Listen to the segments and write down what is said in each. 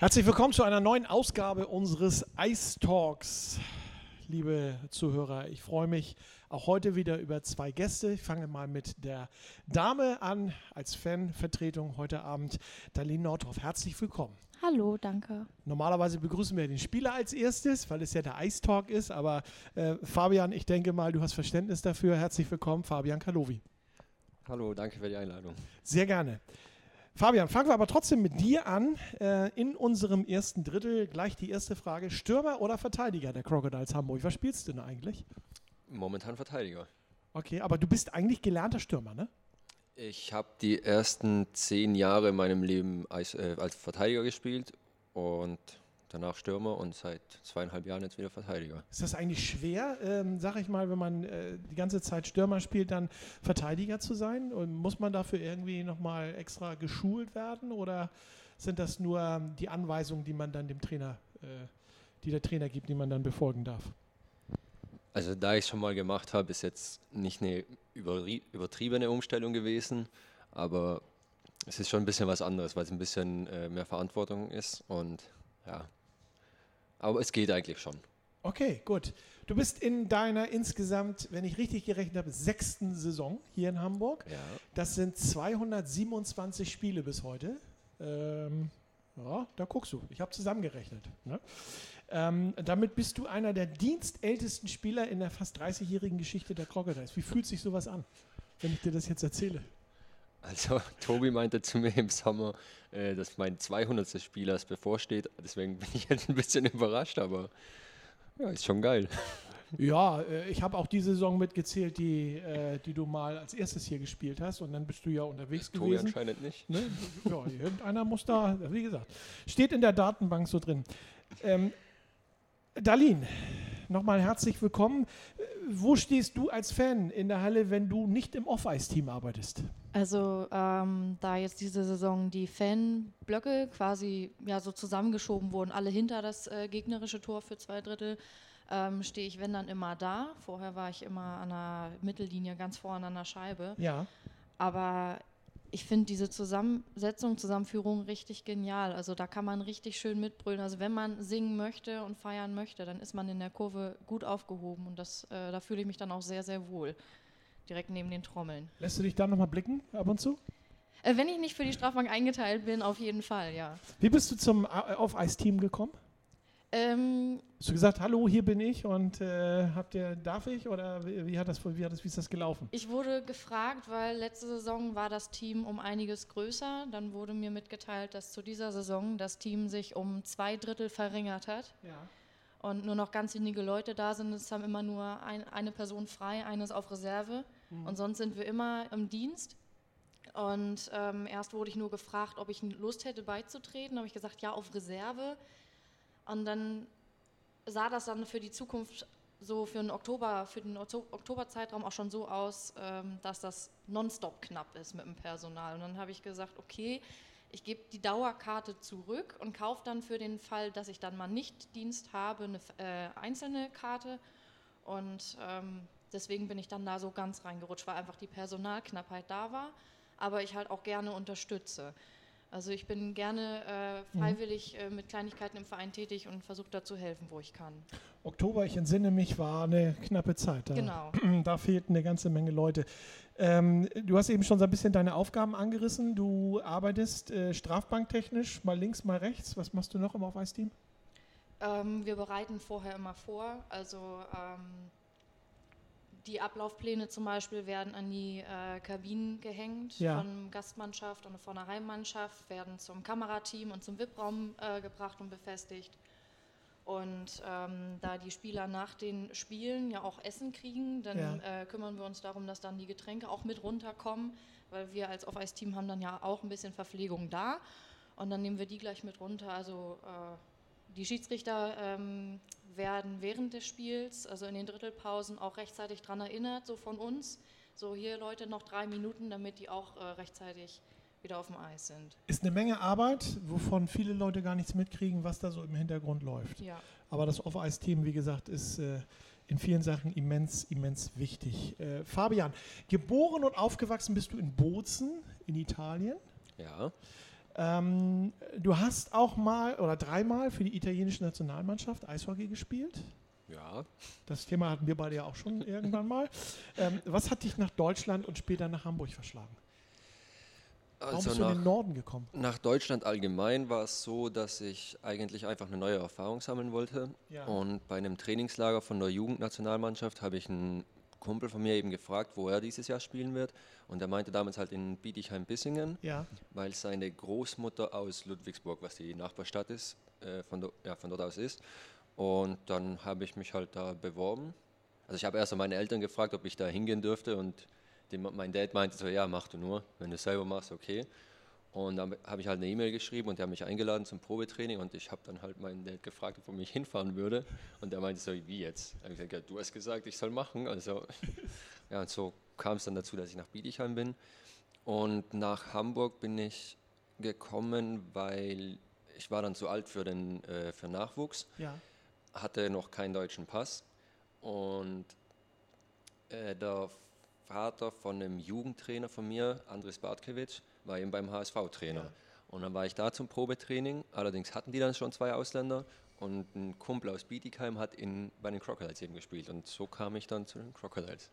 Herzlich willkommen zu einer neuen Ausgabe unseres Ice Talks. Liebe Zuhörer, ich freue mich auch heute wieder über zwei Gäste. Ich fange mal mit der Dame an, als Fanvertretung heute Abend, Darlene Nordhoff. Herzlich willkommen. Hallo, danke. Normalerweise begrüßen wir den Spieler als erstes, weil es ja der Ice Talk ist. Aber äh, Fabian, ich denke mal, du hast Verständnis dafür. Herzlich willkommen, Fabian Kalovi. Hallo, danke für die Einladung. Sehr gerne. Fabian, fangen wir aber trotzdem mit dir an. Äh, in unserem ersten Drittel gleich die erste Frage. Stürmer oder Verteidiger der Crocodiles Hamburg? Was spielst du denn eigentlich? Momentan Verteidiger. Okay, aber du bist eigentlich gelernter Stürmer, ne? Ich habe die ersten zehn Jahre in meinem Leben als, äh, als Verteidiger gespielt und danach Stürmer und seit zweieinhalb Jahren jetzt wieder Verteidiger. Ist das eigentlich schwer, ähm, sag ich mal, wenn man äh, die ganze Zeit Stürmer spielt, dann Verteidiger zu sein? Und muss man dafür irgendwie nochmal extra geschult werden oder sind das nur ähm, die Anweisungen, die man dann dem Trainer, äh, die der Trainer gibt, die man dann befolgen darf? Also da ich schon mal gemacht habe, ist jetzt nicht eine übertriebene Umstellung gewesen, aber es ist schon ein bisschen was anderes, weil es ein bisschen äh, mehr Verantwortung ist und ja, aber es geht eigentlich schon. Okay, gut. Du bist in deiner insgesamt, wenn ich richtig gerechnet habe, sechsten Saison hier in Hamburg. Ja. Das sind 227 Spiele bis heute. Ähm, ja, da guckst du. Ich habe zusammengerechnet. Ne? Ähm, damit bist du einer der dienstältesten Spieler in der fast 30-jährigen Geschichte der Crocodiles. Wie fühlt sich sowas an, wenn ich dir das jetzt erzähle? Also Tobi meinte zu mir im Sommer, äh, dass mein 200. Spiel erst bevorsteht. Deswegen bin ich jetzt ein bisschen überrascht, aber ja, ist schon geil. Ja, äh, ich habe auch die Saison mitgezählt, die, äh, die du mal als erstes hier gespielt hast. Und dann bist du ja unterwegs Tobi gewesen. anscheinend nicht. Ne? Ja, irgendeiner muss da, wie gesagt, steht in der Datenbank so drin. Ähm, Darlene, nochmal herzlich willkommen. Wo stehst du als Fan in der Halle, wenn du nicht im Off-Ice-Team arbeitest? Also ähm, da jetzt diese Saison die Fanblöcke quasi ja so zusammengeschoben wurden, alle hinter das äh, gegnerische Tor für zwei Drittel, ähm, stehe ich wenn dann immer da. Vorher war ich immer an der Mittellinie ganz vorne an der Scheibe. Ja. Aber ich finde diese Zusammensetzung, Zusammenführung richtig genial. Also da kann man richtig schön mitbrüllen. Also wenn man singen möchte und feiern möchte, dann ist man in der Kurve gut aufgehoben und das, äh, da fühle ich mich dann auch sehr, sehr wohl. Direkt neben den Trommeln. Lässt du dich da nochmal blicken ab und zu? Äh, wenn ich nicht für die Strafbank eingeteilt bin, auf jeden Fall, ja. Wie bist du zum äh, Off-Ice-Team gekommen? Ähm, Hast du gesagt, hallo, hier bin ich und äh, habt ihr, darf ich oder wie, wie, hat das, wie, hat das, wie ist das gelaufen? ich wurde gefragt, weil letzte Saison war das Team um einiges größer. Dann wurde mir mitgeteilt, dass zu dieser Saison das Team sich um zwei Drittel verringert hat Ja. und nur noch ganz wenige Leute da sind. Es haben immer nur ein, eine Person frei, eine ist auf Reserve und sonst sind wir immer im Dienst. Und ähm, erst wurde ich nur gefragt, ob ich Lust hätte beizutreten. habe ich gesagt, ja, auf Reserve. Und dann sah das dann für die Zukunft so für den Oktober, für den Okto- Oktoberzeitraum auch schon so aus, ähm, dass das nonstop knapp ist mit dem Personal. Und dann habe ich gesagt, okay, ich gebe die Dauerkarte zurück und kaufe dann für den Fall, dass ich dann mal nicht Dienst habe, eine äh, einzelne Karte. Und ähm, deswegen bin ich dann da so ganz reingerutscht, weil einfach die Personalknappheit da war, aber ich halt auch gerne unterstütze. Also ich bin gerne äh, freiwillig äh, mit Kleinigkeiten im Verein tätig und versuche da zu helfen, wo ich kann. Oktober, ich entsinne mich, war eine knappe Zeit. Da, Genau. da fehlten eine ganze Menge Leute. Ähm, du hast eben schon so ein bisschen deine Aufgaben angerissen. Du arbeitest äh, strafbanktechnisch, mal links, mal rechts. Was machst du noch im Auf-Eis-Team? Ähm, wir bereiten vorher immer vor. Also ähm, die Ablaufpläne zum Beispiel werden an die äh, Kabinen gehängt Ja. von Gastmannschaft und von der Heimmannschaft, werden zum Kamerateam und zum VIP-Raum äh, gebracht und befestigt. Und ähm, da die Spieler nach den Spielen ja auch Essen kriegen, dann Ja. äh, kümmern wir uns darum, dass dann die Getränke auch mit runterkommen, weil wir als Off-Ice-Team haben dann ja auch ein bisschen Verpflegung da. Und dann nehmen wir die gleich mit runter. Also äh, die Schiedsrichter ähm, werden während des Spiels, also in den Drittelpausen, auch rechtzeitig daran erinnert, so von uns. So hier Leute noch drei Minuten, damit die auch äh, rechtzeitig wieder auf dem Eis sind. Ist eine Menge Arbeit, wovon viele Leute gar nichts mitkriegen, was da so im Hintergrund läuft. Ja. Aber das Off-Ice-Team, wie gesagt, ist äh, in vielen Sachen immens, immens wichtig. Äh, Fabian, geboren und aufgewachsen bist du in Bozen in Italien. Ja, Ähm, du hast auch mal oder dreimal für die italienische Nationalmannschaft Eishockey gespielt. Ja. Das Thema hatten wir beide ja auch schon irgendwann mal. Ähm, was hat dich nach Deutschland und später nach Hamburg verschlagen? Warum Also bist du in nach, den Norden gekommen? nach Deutschland allgemein war es so, dass ich eigentlich einfach eine neue Erfahrung sammeln wollte. Ja. Und bei einem Trainingslager von der Jugendnationalmannschaft habe ich einen Kumpel von mir eben gefragt, wo er dieses Jahr spielen wird. Und er meinte damals halt in Bietigheim-Bissingen, Ja, weil seine Großmutter aus Ludwigsburg, was die Nachbarstadt ist, äh, von, do, ja, von dort aus ist. Und dann habe ich mich halt da beworben. Also ich habe erst meine Eltern gefragt, ob ich da hingehen dürfte und die, mein Dad meinte so, ja, mach du nur, wenn du es selber machst, okay. Und dann habe ich halt eine E-Mail geschrieben und die haben mich eingeladen zum Probetraining und ich habe dann halt meinen Dad gefragt, ob er mich hinfahren würde. Und der meinte so, wie jetzt? Ich gesagt, ja, du hast gesagt, ich soll machen. Also ja, und so kam es dann dazu, dass ich nach Bietigheim bin. Und nach Hamburg bin ich gekommen, weil ich war dann zu alt für den äh, für Nachwuchs, ja. hatte noch keinen deutschen Pass und äh, der Vater von einem Jugendtrainer von mir, Andres Bartkiewicz, war eben beim HSV-Trainer. Ja. Und dann war ich da zum Probetraining. Allerdings hatten die dann schon zwei Ausländer und ein Kumpel aus Bietigheim hat in, bei den Crocodiles eben gespielt. Und so kam ich dann zu den Crocodiles.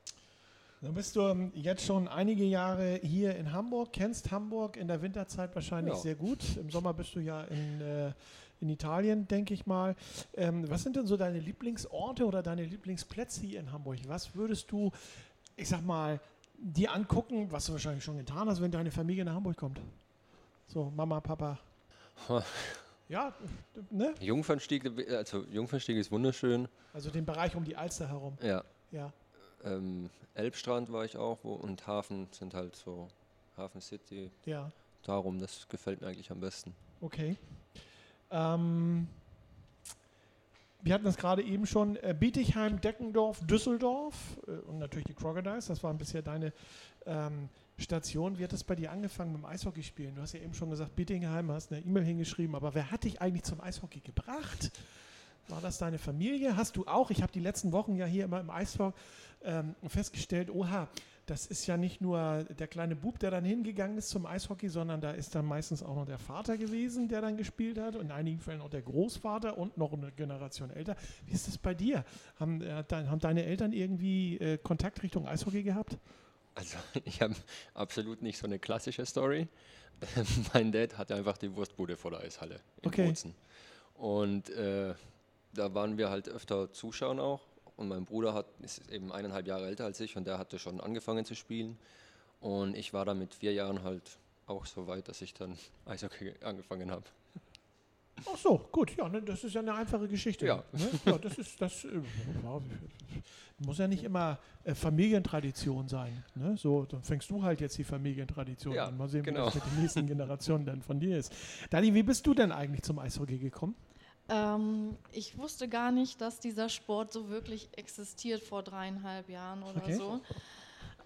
Dann bist du ähm, jetzt schon einige Jahre hier in Hamburg, kennst Hamburg in der Winterzeit wahrscheinlich Ja. sehr gut. Im Sommer bist du ja in, äh, in Italien, denke ich mal. Ähm, was sind denn so deine Lieblingsorte oder deine Lieblingsplätze hier in Hamburg? Was würdest du, ich sag mal, dir angucken, was du wahrscheinlich schon getan hast, wenn deine Familie nach Hamburg kommt? So, Mama, Papa. Ja, ne? Jungfernstieg, also Jungfernstieg ist wunderschön. Also den Bereich um die Alster herum. Ja, Ja. ähm, Elbstrand war ich auch wo, und Hafen sind halt so Hafen City. Ja, Darum, das gefällt mir eigentlich am besten. okay. Ähm, wir hatten das gerade eben schon. Äh, Bietigheim, Deckendorf, Düsseldorf äh, und natürlich die Crocodiles. Das waren bisher deine ähm, Stationen. Wie hat das bei dir angefangen mit dem Eishockeyspielen? Du hast ja eben schon gesagt, Bietigheim, hast eine E-Mail hingeschrieben. Aber wer hat dich eigentlich zum Eishockey gebracht? War das deine Familie? Hast du auch? Ich habe die letzten Wochen ja hier immer im Eishockey ähm, festgestellt, oha, das ist ja nicht nur der kleine Bub, der dann hingegangen ist zum Eishockey, sondern da ist dann meistens auch noch der Vater gewesen, der dann gespielt hat. Und in einigen Fällen auch der Großvater und noch eine Generation älter. Wie ist das bei dir? Haben, äh, dein, haben deine Eltern irgendwie äh, Kontakt Richtung Eishockey gehabt? Also ich habe absolut nicht so eine klassische Story. mein Dad hatte einfach die Wurstbude vor der Eishalle in Okay. Bozen. Und äh, da waren wir halt öfter zuschauen auch. Und mein Bruder hat, ist eben eineinhalb Jahre älter als ich und der hatte schon angefangen zu spielen. Und ich war dann mit vier Jahren halt auch so weit, dass ich dann Eishockey angefangen habe. Ach so, gut, ja, ne, das ist ja eine einfache Geschichte. Ja. Ne? ja das ist, das äh, muss ja nicht immer äh, Familientradition sein. Ne? So, dann fängst du halt jetzt die Familientradition Ja, an. Mal sehen, genau. wie das mit den nächsten Generationen dann von dir ist. Dani, wie bist du denn eigentlich zum Eishockey gekommen? Ähm, ich wusste gar nicht, dass dieser Sport so wirklich existiert vor dreieinhalb Jahren oder Okay. so.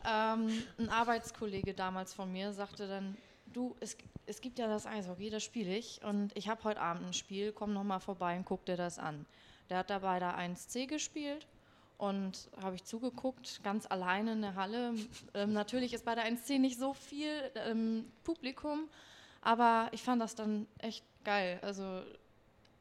Ähm, ein Arbeitskollege damals von mir sagte dann, du, es, es gibt ja das Eishockey, das spiele ich und ich habe heute Abend ein Spiel, komm noch mal vorbei und guck dir das an. Der hat dabei da 1C gespielt und habe ich zugeguckt, ganz alleine in der Halle. Ähm, natürlich ist bei der 1C nicht so viel ähm, Publikum, aber ich fand das dann echt geil. Also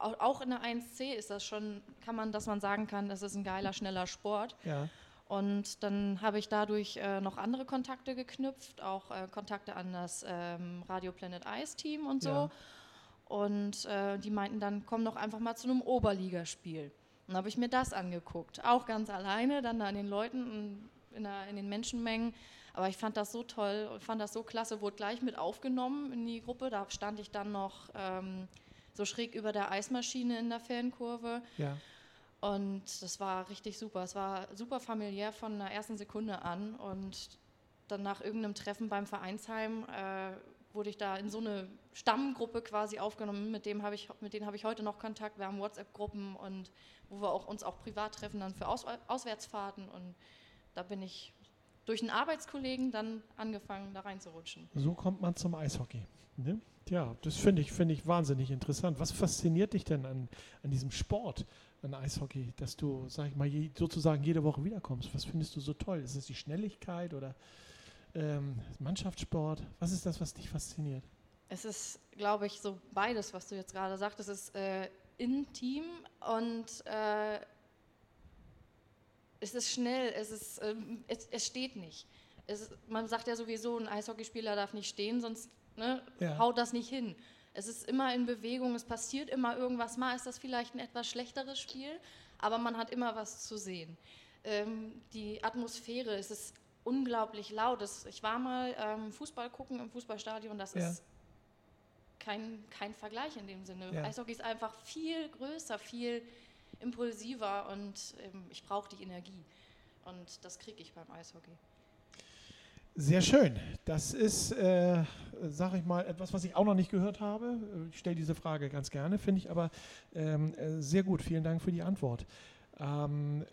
auch in der 1C ist das schon, kann man, dass man sagen kann, das ist ein geiler, schneller Sport. Ja. Und dann habe ich dadurch äh, noch andere Kontakte geknüpft, auch äh, Kontakte an das ähm, Radio Planet Ice Team und so. Ja. Und äh, die meinten dann, komm doch einfach mal zu einem Oberligaspiel. Dann habe ich mir das angeguckt, auch ganz alleine, dann da an den Leuten, in, der, in den Menschenmengen. Aber ich fand das so toll, und fand das so klasse, wurde gleich mit aufgenommen in die Gruppe. Da stand ich dann noch ähm, so schräg über der Eismaschine in der Fankurve. Ja. Und das war richtig super. Es war super familiär von der ersten Sekunde an. Und dann nach irgendeinem Treffen beim Vereinsheim äh, wurde ich da in so eine Stammgruppe quasi aufgenommen. Mit, dem ich, mit denen habe ich heute noch Kontakt. Wir haben WhatsApp-Gruppen und wo wir auch, uns auch privat treffen dann für Aus, Auswärtsfahrten. Und da bin ich durch einen Arbeitskollegen dann angefangen, da reinzurutschen. So kommt man zum Eishockey. Ne? Ja, das finde ich, finde ich wahnsinnig interessant. Was fasziniert dich denn an, an diesem Sport, an Eishockey, dass du, sag ich mal, je, sozusagen jede Woche wiederkommst? Was findest du so toll? Ist es die Schnelligkeit oder ähm, Mannschaftssport? Was ist das, was dich fasziniert? Es ist, glaube ich, so beides, was du jetzt gerade sagst. Es ist äh, intim und äh, es ist schnell, es, ist, ähm, es, es steht nicht. Es, man sagt ja sowieso, ein Eishockeyspieler darf nicht stehen, sonst ne, Ja. haut das nicht hin. Es ist immer in Bewegung, es passiert immer irgendwas. Mal ist das vielleicht ein etwas schlechteres Spiel, aber man hat immer was zu sehen. Ähm, die Atmosphäre, es ist unglaublich laut. Es, ich war mal ähm, Fußball gucken im Fußballstadion, das Ja. ist kein, kein Vergleich in dem Sinne. Ja. Eishockey ist einfach viel größer, viel impulsiver und ähm, ich brauche die Energie. Und das kriege ich beim Eishockey. Sehr schön. Das ist, äh, sag ich mal, etwas, was ich auch noch nicht gehört habe. Ich stelle diese Frage ganz gerne, finde ich aber ähm, äh, sehr gut. Vielen Dank für die Antwort. Ähm,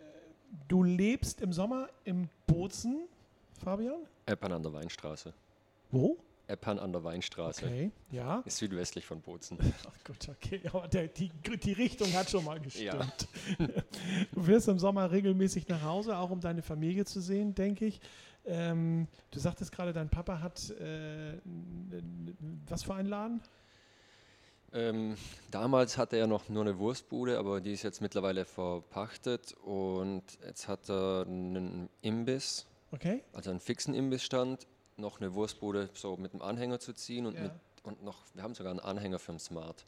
du lebst im Sommer im Bozen, Fabian? Eppern an der Weinstraße. Wo? Eppern an der Weinstraße. Okay, ja. Ist südwestlich von Bozen. Ach gut, okay. Aber der, die, die Richtung hat schon mal gestimmt. Ja. Du wirst im Sommer regelmäßig nach Hause, auch um deine Familie zu sehen, denke ich. Ähm, du sagtest gerade, dein Papa hat äh, was für einen Laden? Ähm, damals hatte er noch nur eine Wurstbude, aber die ist jetzt mittlerweile verpachtet und jetzt hat er einen Imbiss, Okay. also einen fixen Imbissstand, noch eine Wurstbude so mit einem Anhänger zu ziehen und, Ja. mit, und noch, wir haben sogar einen Anhänger für einen Smart.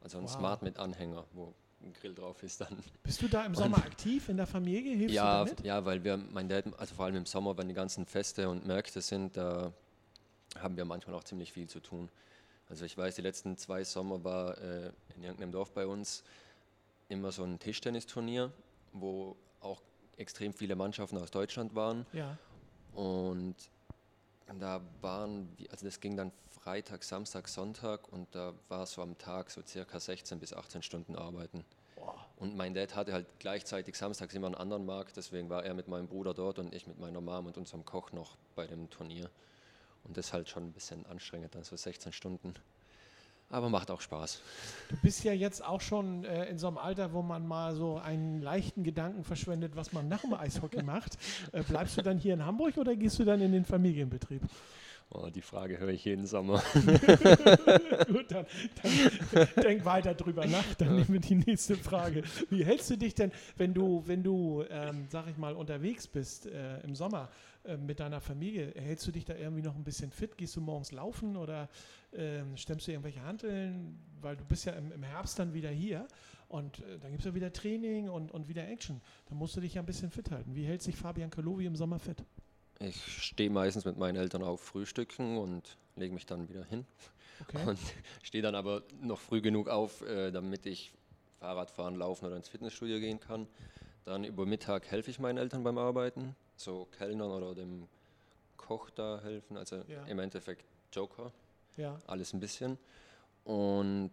Also einen Wow. Smart mit Anhänger, wo ein Grill drauf ist dann. Bist du da im Sommer aktiv in der Familie? Hilfst Ja, ja, weil wir, mein Dad, also vor allem im Sommer, wenn die ganzen Feste und Märkte sind, da haben wir manchmal auch ziemlich viel zu tun. Also ich weiß, die letzten zwei Sommer war äh, in irgendeinem Dorf bei uns immer so ein Tischtennisturnier, wo auch extrem viele Mannschaften aus Deutschland waren. Ja. Und da waren, also das ging dann Freitag, Samstag, Sonntag und da war so am Tag so circa 16 bis 18 Stunden arbeiten. Und mein Dad hatte halt gleichzeitig samstags immer einen anderen Markt, deswegen war er mit meinem Bruder dort und ich mit meiner Mom und unserem Koch noch bei dem Turnier. Und das ist halt schon ein bisschen anstrengend, dann so 16 Stunden. Aber macht auch Spaß. Du bist ja jetzt auch schon äh, in so einem Alter, wo man mal so einen leichten Gedanken verschwendet, was man nach dem Eishockey macht. Äh, bleibst du dann hier in Hamburg oder gehst du dann in den Familienbetrieb? Oh, die Frage höre ich jeden Sommer. Gut, dann, dann denk weiter drüber nach. Dann nehmen wir die nächste Frage. Wie hältst du dich denn, wenn du, wenn du, ähm, sag ich mal, unterwegs bist äh, im Sommer äh, mit deiner Familie? Hältst du dich da irgendwie noch ein bisschen fit? Gehst du morgens laufen oder ähm, stemmst du irgendwelche Hanteln? Weil du bist ja im, im Herbst dann wieder hier und äh, dann gibt es ja wieder Training und, und wieder Action. Da musst du dich ja ein bisschen fit halten. Wie hält sich Fabian Kalowi im Sommer fit? Ich stehe meistens mit meinen Eltern auf Frühstücken und lege mich dann wieder hin. Okay. Und stehe dann aber noch früh genug auf, äh, damit ich Fahrrad fahren, laufen oder ins Fitnessstudio gehen kann. Dann über Mittag helfe ich meinen Eltern beim Arbeiten, so Kellnern oder dem Koch da helfen. Also Ja. im Endeffekt Joker, Ja. alles ein bisschen. Und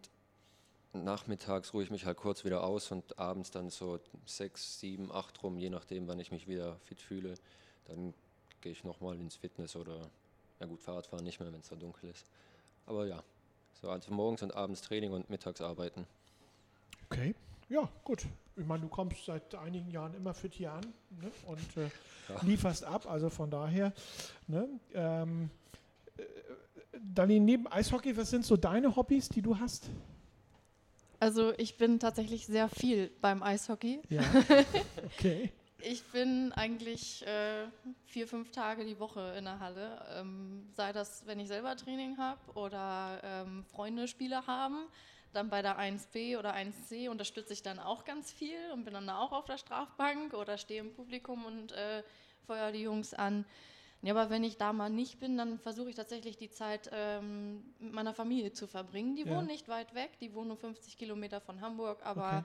nachmittags ruhe ich mich halt kurz wieder aus und abends dann so sechs, sieben, acht rum, je nachdem, wann ich mich wieder fit fühle. Dann gehe ich nochmal ins Fitness oder, ja gut, Fahrradfahren nicht mehr, wenn es da dunkel ist. Aber ja, so also morgens und abends Training und mittags arbeiten. Okay, ja, gut. Ich meine, du kommst seit einigen Jahren immer fit hier an ne? und äh, Ja. lieferst ab, also von daher. Ne? Ähm, äh, Darlene, neben Eishockey, was sind so deine Hobbys, die du hast? Also ich bin tatsächlich sehr viel beim Eishockey. Ja. Okay. Ich bin eigentlich äh, vier, fünf Tage die Woche in der Halle. Ähm, sei das, wenn ich selber Training habe oder ähm, Freunde Spiele haben. Dann bei der 1B oder 1C unterstütze ich dann auch ganz viel und bin dann auch auf der Strafbank oder stehe im Publikum und äh, feuer die Jungs an. Ja, aber wenn ich da mal nicht bin, dann versuche ich tatsächlich die Zeit ähm, mit meiner Familie zu verbringen. Die Ja. wohnen nicht weit weg, die wohnen nur 50 Kilometer von Hamburg, aber Okay.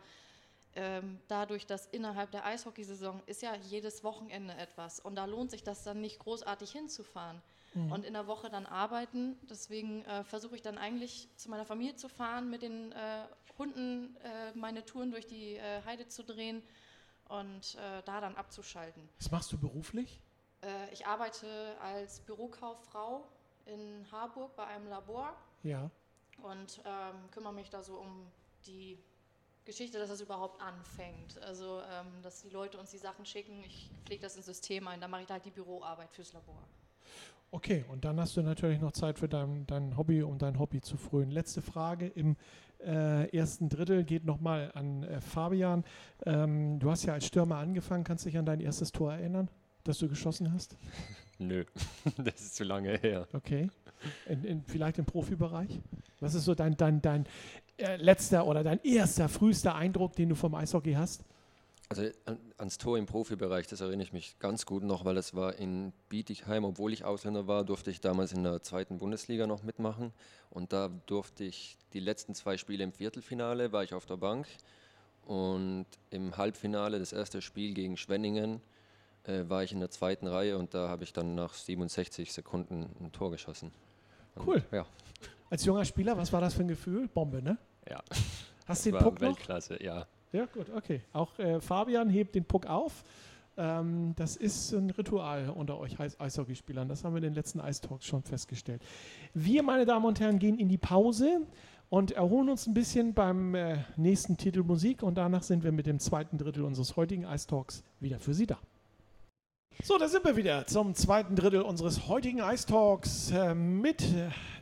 Ähm, dadurch, dass innerhalb der Eishockeysaison ist ja jedes Wochenende etwas und da lohnt sich das dann nicht großartig hinzufahren Mhm. und in der Woche dann arbeiten. Deswegen äh, versuche ich dann eigentlich zu meiner Familie zu fahren, mit den äh, Hunden äh, meine Touren durch die äh, Heide zu drehen und äh, da dann abzuschalten. Was machst du beruflich? Äh, ich arbeite als Bürokauffrau in Harburg bei einem Labor Ja. und ähm, kümmere mich da so um die Geschichte, dass das überhaupt anfängt. Also, ähm, dass die Leute uns die Sachen schicken, ich pflege das ins System ein, dann mache ich da halt die Büroarbeit fürs Labor. Okay, und dann hast du natürlich noch Zeit für dein, dein Hobby, um dein Hobby zu frönen. Letzte Frage im äh, ersten Drittel geht nochmal an äh, Fabian. Ähm, du hast ja als Stürmer angefangen. Kannst du dich an dein erstes Tor erinnern, das du geschossen hast? Nö, das ist zu lange her. Okay. In, in, vielleicht im Profibereich? Was ist so dein, dein, dein letzter oder dein erster, frühester Eindruck, den du vom Eishockey hast? Also an, ans Tor im Profibereich, das erinnere ich mich ganz gut noch, weil das war in Bietigheim. Obwohl ich Ausländer war, durfte ich damals in der zweiten Bundesliga noch mitmachen. Und da durfte ich die letzten zwei Spiele im Viertelfinale, war ich auf der Bank. Und im Halbfinale, das erste Spiel gegen Schwenningen, äh, war ich in der zweiten Reihe und da habe ich dann nach 67 Sekunden ein Tor geschossen. Und, cool. Ja. Als junger Spieler, was war das für ein Gefühl? Bombe, ne? Ja. Hast du den Puck noch? Weltklasse, ja. Ja, gut, okay. Auch äh, Fabian hebt den Puck auf. Ähm, das ist ein Ritual unter euch Eishockeyspielern. Das haben wir in den letzten Ice Talks schon festgestellt. Wir, meine Damen und Herren, gehen in die Pause und erholen uns ein bisschen beim äh, nächsten Titel Musik und danach sind wir mit dem zweiten Drittel unseres heutigen Ice Talks wieder für Sie da. So, da sind wir wieder zum zweiten Drittel unseres heutigen Ice Talks äh, mit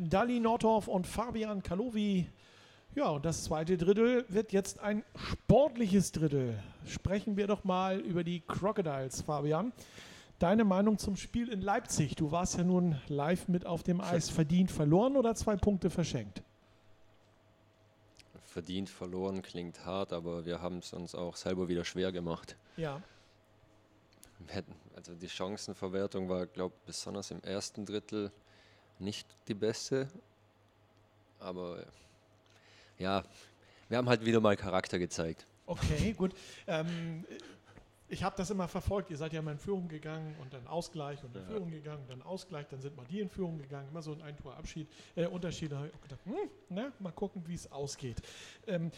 Dali Nordhoff und Fabian Kalovi. Ja, und das zweite Drittel wird jetzt ein sportliches Drittel. Sprechen wir doch mal über die Crocodiles, Fabian. Deine Meinung zum Spiel in Leipzig? Du warst ja nun live mit auf dem Eis. Verdient verloren oder zwei Punkte verschenkt? Verdient verloren klingt hart, aber wir haben es uns auch selber wieder schwer gemacht. Ja. Also die Chancenverwertung war, glaube ich, besonders im ersten Drittel nicht die beste. Aber ja, wir haben halt wieder mal Charakter gezeigt. Okay, gut. Ähm, ich habe das immer verfolgt. Ihr seid ja mal in Führung gegangen und dann Ausgleich und in ja. Führung gegangen, dann Ausgleich, dann sind mal die in Führung gegangen. Immer so ein Ein-Tor-Abschied, äh, Unterschied. Da habe ich auch gedacht, hm, na, mal gucken, wie es ausgeht. Ähm,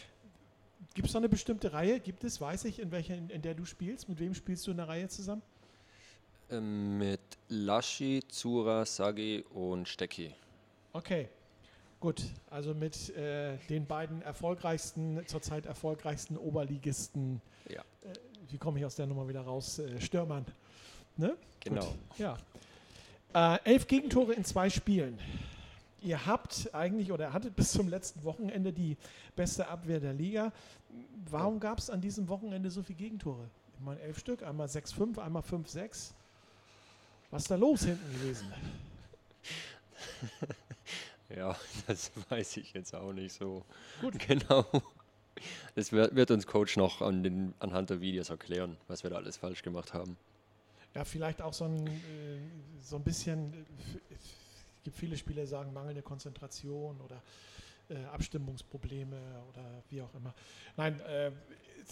Gibt es da eine bestimmte Reihe? Gibt es, weiß ich, in welcher, in, in, der du spielst? Mit wem spielst du in der Reihe zusammen? Ähm, mit Laschi, Zura, Sagi und Stecki. Okay. Gut, also mit äh, den beiden erfolgreichsten, zurzeit erfolgreichsten Oberligisten. Ja. Äh, wie komme ich aus der Nummer wieder raus? Äh, Stürmern. Ne? Genau. Gut. Ja. Äh, elf Gegentore in zwei Spielen. Ihr habt eigentlich oder hattet bis zum letzten Wochenende die beste Abwehr der Liga. Warum gab es an diesem Wochenende so viele Gegentore? Ich meine, elf Stück, einmal 6-5, einmal 5-6. Was ist da los hinten gewesen? Ja, das weiß ich jetzt auch nicht so Gut. genau. Das wird, uns Coach noch an den, anhand der Videos erklären, was wir da alles falsch gemacht haben. Ja, vielleicht auch so ein, äh, so ein bisschen, es gibt viele Spieler, die sagen mangelnde Konzentration oder äh, Abstimmungsprobleme oder wie auch immer. Nein, äh,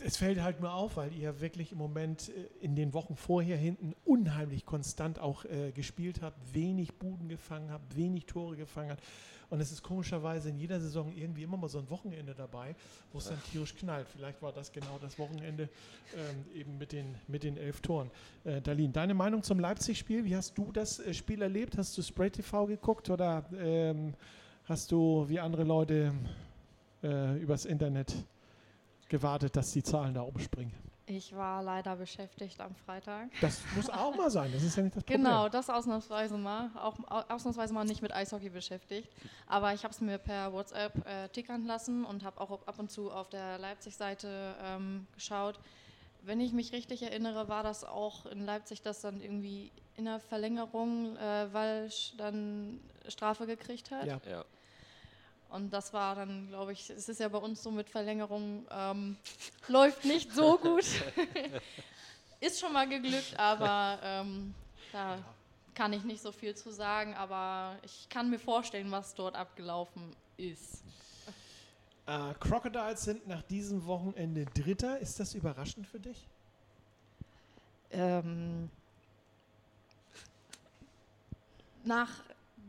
es fällt halt nur auf, weil ihr wirklich im Moment äh, in den Wochen vorher hinten unheimlich konstant auch äh, gespielt habt, wenig Buden gefangen habt, wenig Tore gefangen habt. Und es ist komischerweise in jeder Saison irgendwie immer mal so ein Wochenende dabei, wo es dann tierisch knallt. Vielleicht war das genau das Wochenende ähm, eben mit den, mit den elf Toren. Äh, Darlene, deine Meinung zum Leipzig-Spiel? Wie hast du das äh, Spiel erlebt? Hast du Spray TV geguckt oder ähm, hast du wie andere Leute äh, übers Internet gewartet, dass die Zahlen da umspringen. Ich war leider beschäftigt am Freitag. Das muss auch mal sein, das ist ja nicht das Problem. Genau, das ausnahmsweise mal. Auch ausnahmsweise mal nicht mit Eishockey beschäftigt. Aber ich habe es mir per WhatsApp äh, tickern lassen und habe auch ab und zu auf der Leipzig-Seite ähm, geschaut. Wenn ich mich richtig erinnere, war das auch in Leipzig, dass dann irgendwie in der Verlängerung äh, Walsch dann Strafe gekriegt hat. Ja. ja. Und das war dann, glaube ich, es ist ja bei uns so mit Verlängerung, ähm, läuft nicht so gut. ist schon mal geglückt, aber ähm, da kann ich nicht so viel zu sagen. Aber ich kann mir vorstellen, was dort abgelaufen ist. Uh, Crocodiles sind nach diesem Wochenende Dritter. Ist das überraschend für dich? Ähm, nach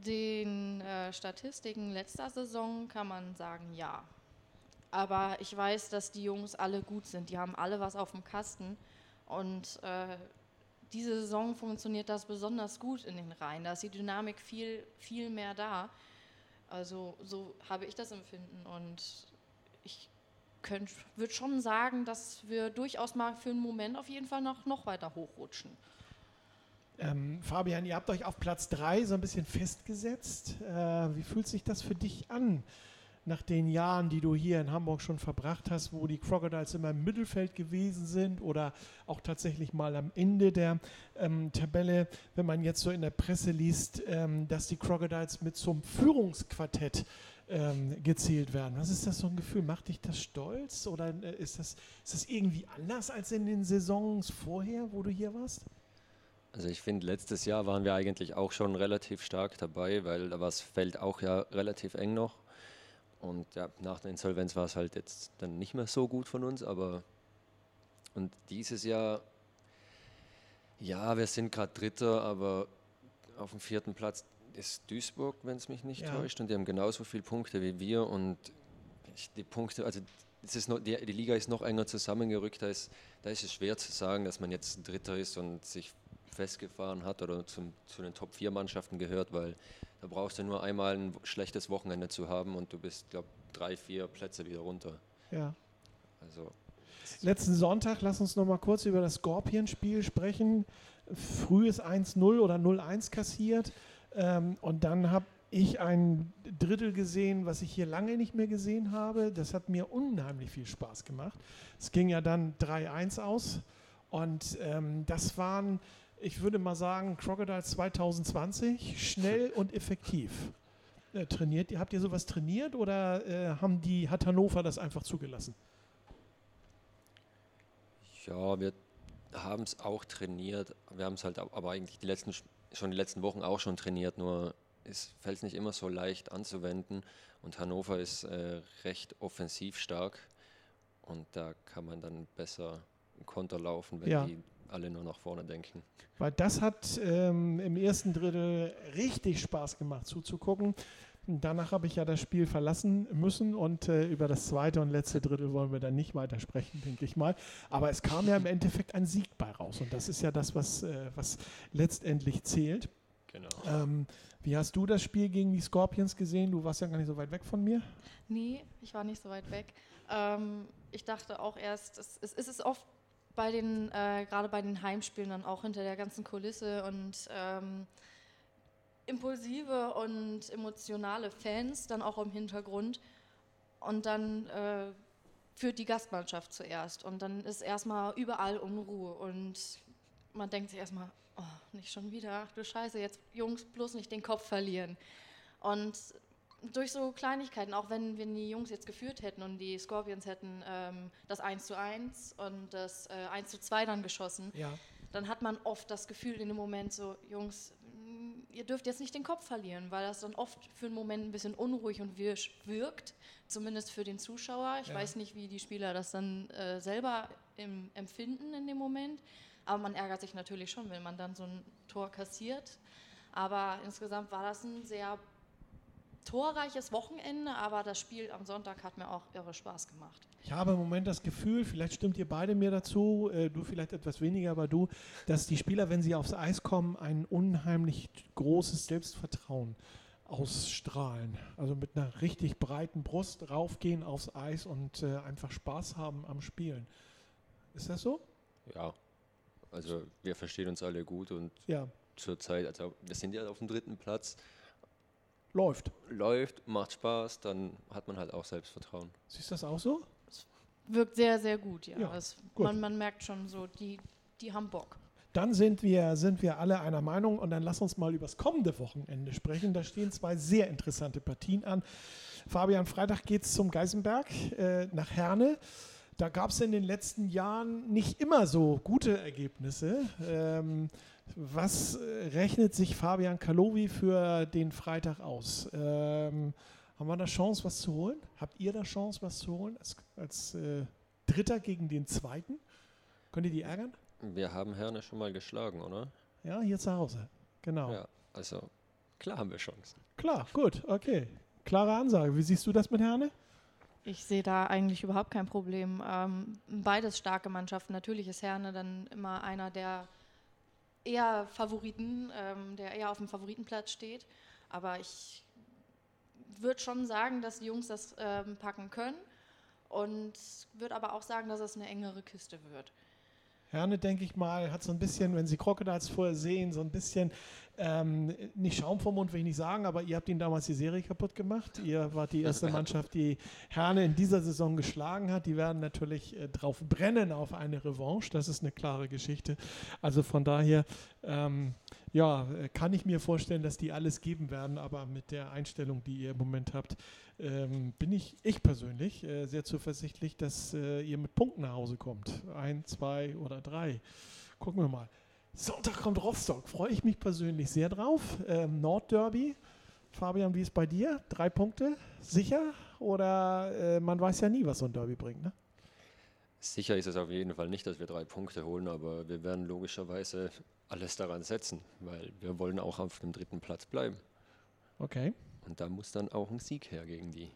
den äh, Statistiken letzter Saison kann man sagen, ja. Aber ich weiß, dass die Jungs alle gut sind. Die haben alle was auf dem Kasten. Und äh, diese Saison funktioniert das besonders gut in den Reihen. Da ist die Dynamik viel, viel mehr da. Also so habe ich das empfinden. Und ich würde schon sagen, dass wir durchaus mal für einen Moment auf jeden Fall noch, noch weiter hochrutschen. Ähm, Fabian, ihr habt euch auf Platz 3 so ein bisschen festgesetzt. Äh, wie fühlt sich das für dich an, nach den Jahren, die du hier in Hamburg schon verbracht hast, wo die Crocodiles immer im Mittelfeld gewesen sind oder auch tatsächlich mal am Ende der ähm, Tabelle, wenn man jetzt so in der Presse liest, ähm, dass die Crocodiles mit zum Führungsquartett ähm, gezählt werden. Was ist das so ein Gefühl? Macht dich das stolz oder äh, ist, das, ist das irgendwie anders als in den Saisons vorher, wo du hier warst? Also ich finde, letztes Jahr waren wir eigentlich auch schon relativ stark dabei, weil da war das Feld auch ja relativ eng noch. Und ja, nach der Insolvenz war es halt jetzt dann nicht mehr so gut von uns, aber und dieses Jahr, ja, wir sind gerade Dritter, aber auf dem vierten Platz ist Duisburg, wenn es mich nicht ja. täuscht, und die haben genauso viele Punkte wie wir und die Punkte, also es ist noch, die, die, Liga ist noch enger zusammengerückt, da ist, da ist es schwer zu sagen, dass man jetzt Dritter ist und sich festgefahren hat oder zum, zu den Top-4-Mannschaften gehört, weil da brauchst du nur einmal ein schlechtes Wochenende zu haben und du bist, glaube ich, drei, vier Plätze wieder runter. Ja. Also. Letzten Sonntag, lass uns noch mal kurz über das Scorpion-Spiel sprechen. Frühes 1-0 oder 0-1 kassiert. Ähm, und dann habe ich ein Drittel gesehen, was ich hier lange nicht mehr gesehen habe. Das hat mir unheimlich viel Spaß gemacht. Es ging ja dann 3-1 aus. Und ähm, das waren ich würde mal sagen, Crocodile 2020, schnell und effektiv. Äh, trainiert, habt ihr sowas trainiert oder äh, haben die, hat Hannover das einfach zugelassen? Ja, wir haben es auch trainiert. Wir haben es halt aber eigentlich die letzten, schon die letzten Wochen auch schon trainiert, nur es fällt nicht immer so leicht anzuwenden. Und Hannover ist äh, recht offensiv stark und da kann man dann besser Konter laufen, wenn ja. die alle nur nach vorne denken. Weil das hat ähm, im ersten Drittel richtig Spaß gemacht zuzugucken. Danach habe ich ja das Spiel verlassen müssen und äh, über das zweite und letzte Drittel wollen wir dann nicht weiter sprechen, denke ich mal. Aber es kam ja im Endeffekt ein Sieg bei raus und das ist ja das, was, äh, was letztendlich zählt. Genau. Ähm, wie hast du das Spiel gegen die Scorpions gesehen? Du warst ja gar nicht so weit weg von mir. Nee, ich war nicht so weit weg. Ähm, ich dachte auch erst, es, es, es ist oft bei den, äh, gerade bei den Heimspielen dann auch hinter der ganzen Kulisse und ähm, impulsive und emotionale Fans dann auch im Hintergrund. Und dann äh, führt die Gastmannschaft zuerst. Und dann ist erstmal überall Unruhe. Und man denkt sich erstmal, oh, nicht schon wieder, ach du Scheiße, jetzt Jungs bloß nicht den Kopf verlieren. Und durch so Kleinigkeiten, auch wenn, wenn die Jungs jetzt geführt hätten und die Scorpions hätten ähm, das 1 zu 1 und das äh, 1 zu 2 dann geschossen, ja. dann hat man oft das Gefühl in dem Moment so, Jungs, mm, ihr dürft jetzt nicht den Kopf verlieren, weil das dann oft für einen Moment ein bisschen unruhig und wirsch wirkt, zumindest für den Zuschauer. Ich ja. weiß nicht, wie die Spieler das dann äh, selber im, empfinden in dem Moment, aber man ärgert sich natürlich schon, wenn man dann so ein Tor kassiert. Aber insgesamt war das ein sehr torreiches Wochenende, aber das Spiel am Sonntag hat mir auch irre Spaß gemacht. Ich habe im Moment das Gefühl, vielleicht stimmt ihr beide mir dazu, äh, du vielleicht etwas weniger, aber du, dass die Spieler, wenn sie aufs Eis kommen, ein unheimlich großes Selbstvertrauen ausstrahlen. Also mit einer richtig breiten Brust raufgehen aufs Eis und äh, einfach Spaß haben am Spielen. Ist das so? Ja, also wir verstehen uns alle gut und ja. zurzeit, also wir sind ja auf dem dritten Platz läuft. Läuft, macht Spaß, dann hat man halt auch Selbstvertrauen. Siehst du das auch so? Es wirkt sehr, sehr gut, ja. ja es, gut. Man, man merkt schon so, die, die haben Bock. Dann sind wir, sind wir alle einer Meinung und dann lass uns mal über das kommende Wochenende sprechen. Da stehen zwei sehr interessante Partien an. Fabian, Freitag geht es zum Geisenberg äh, nach Herne. Da gab es in den letzten Jahren nicht immer so gute Ergebnisse. Ähm, was äh, rechnet sich Fabian Kalowi für den Freitag aus? Ähm, haben wir da Chance, was zu holen? Habt ihr da Chance, was zu holen? Als, als äh, Dritter gegen den Zweiten? Könnt ihr die ärgern? Wir haben Herne schon mal geschlagen, oder? Ja, hier zu Hause. Genau. Ja, also klar haben wir Chancen. Klar, gut, okay. Klare Ansage. Wie siehst du das mit Herne? Ich sehe da eigentlich überhaupt kein Problem. Ähm, beides starke Mannschaften. Natürlich ist Herne dann immer einer der eher Favoriten, ähm, der eher auf dem Favoritenplatz steht. Aber ich würde schon sagen, dass die Jungs das ähm, packen können und würde aber auch sagen, dass es eine engere Kiste wird. Herne, denke ich mal, hat so ein bisschen, wenn Sie Crocodiles vorher sehen, so ein bisschen, ähm, nicht Schaum vom Mund will ich nicht sagen, aber ihr habt ihn damals die Serie kaputt gemacht. Ihr wart die erste Mannschaft, die Herne in dieser Saison geschlagen hat. Die werden natürlich äh, drauf brennen auf eine Revanche. Das ist eine klare Geschichte. Also von daher, ähm, ja, kann ich mir vorstellen, dass die alles geben werden, aber mit der Einstellung, die ihr im Moment habt, ähm, bin ich, ich persönlich, äh, sehr zuversichtlich, dass äh, ihr mit Punkten nach Hause kommt. Ein, zwei oder drei. Gucken wir mal. Sonntag kommt Rostock. Freue ich mich persönlich sehr drauf. Ähm, Nordderby. Fabian, wie ist bei dir? Drei Punkte? Sicher? Oder äh, man weiß ja nie, was so ein Derby bringt, ne? Sicher ist es auf jeden Fall nicht, dass wir drei Punkte holen, aber wir werden logischerweise alles daran setzen, weil wir wollen auch auf dem dritten Platz bleiben. Okay. Und da muss dann auch ein Sieg her gegen die.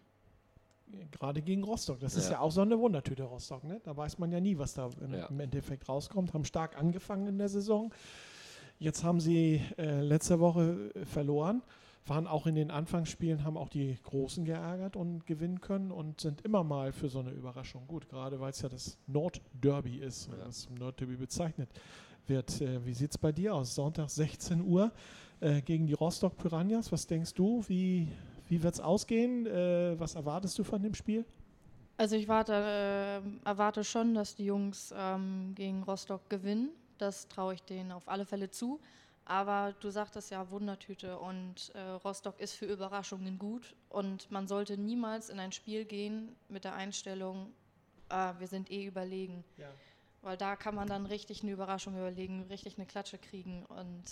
Gerade gegen Rostock. Das ist Ja. ja auch so eine Wundertüte, Rostock. Ne? Da weiß man ja nie, was da im, Ja. im Endeffekt rauskommt. Haben stark angefangen in der Saison. Jetzt haben sie äh, letzte Woche äh, verloren, waren auch in den Anfangsspielen, haben auch die Großen geärgert und gewinnen können und sind immer mal für so eine Überraschung gut. Gerade weil es ja das Nordderby ist, Ja. im Nordderby bezeichnet wird. Äh, wie sieht es bei dir aus? Sonntag 16 Uhr äh, gegen die Rostock Piranhas. Was denkst du? Wie, wie wird es ausgehen? Äh, was erwartest du von dem Spiel? Also ich warte, äh, erwarte schon, dass die Jungs ähm, gegen Rostock gewinnen. Das traue ich denen auf alle Fälle zu. Aber du sagtest ja Wundertüte und äh, Rostock ist für Überraschungen gut. Und man sollte niemals in ein Spiel gehen mit der Einstellung, ah, wir sind eh überlegen. Ja. Weil da kann man dann richtig eine Überraschung überlegen, richtig eine Klatsche kriegen. Und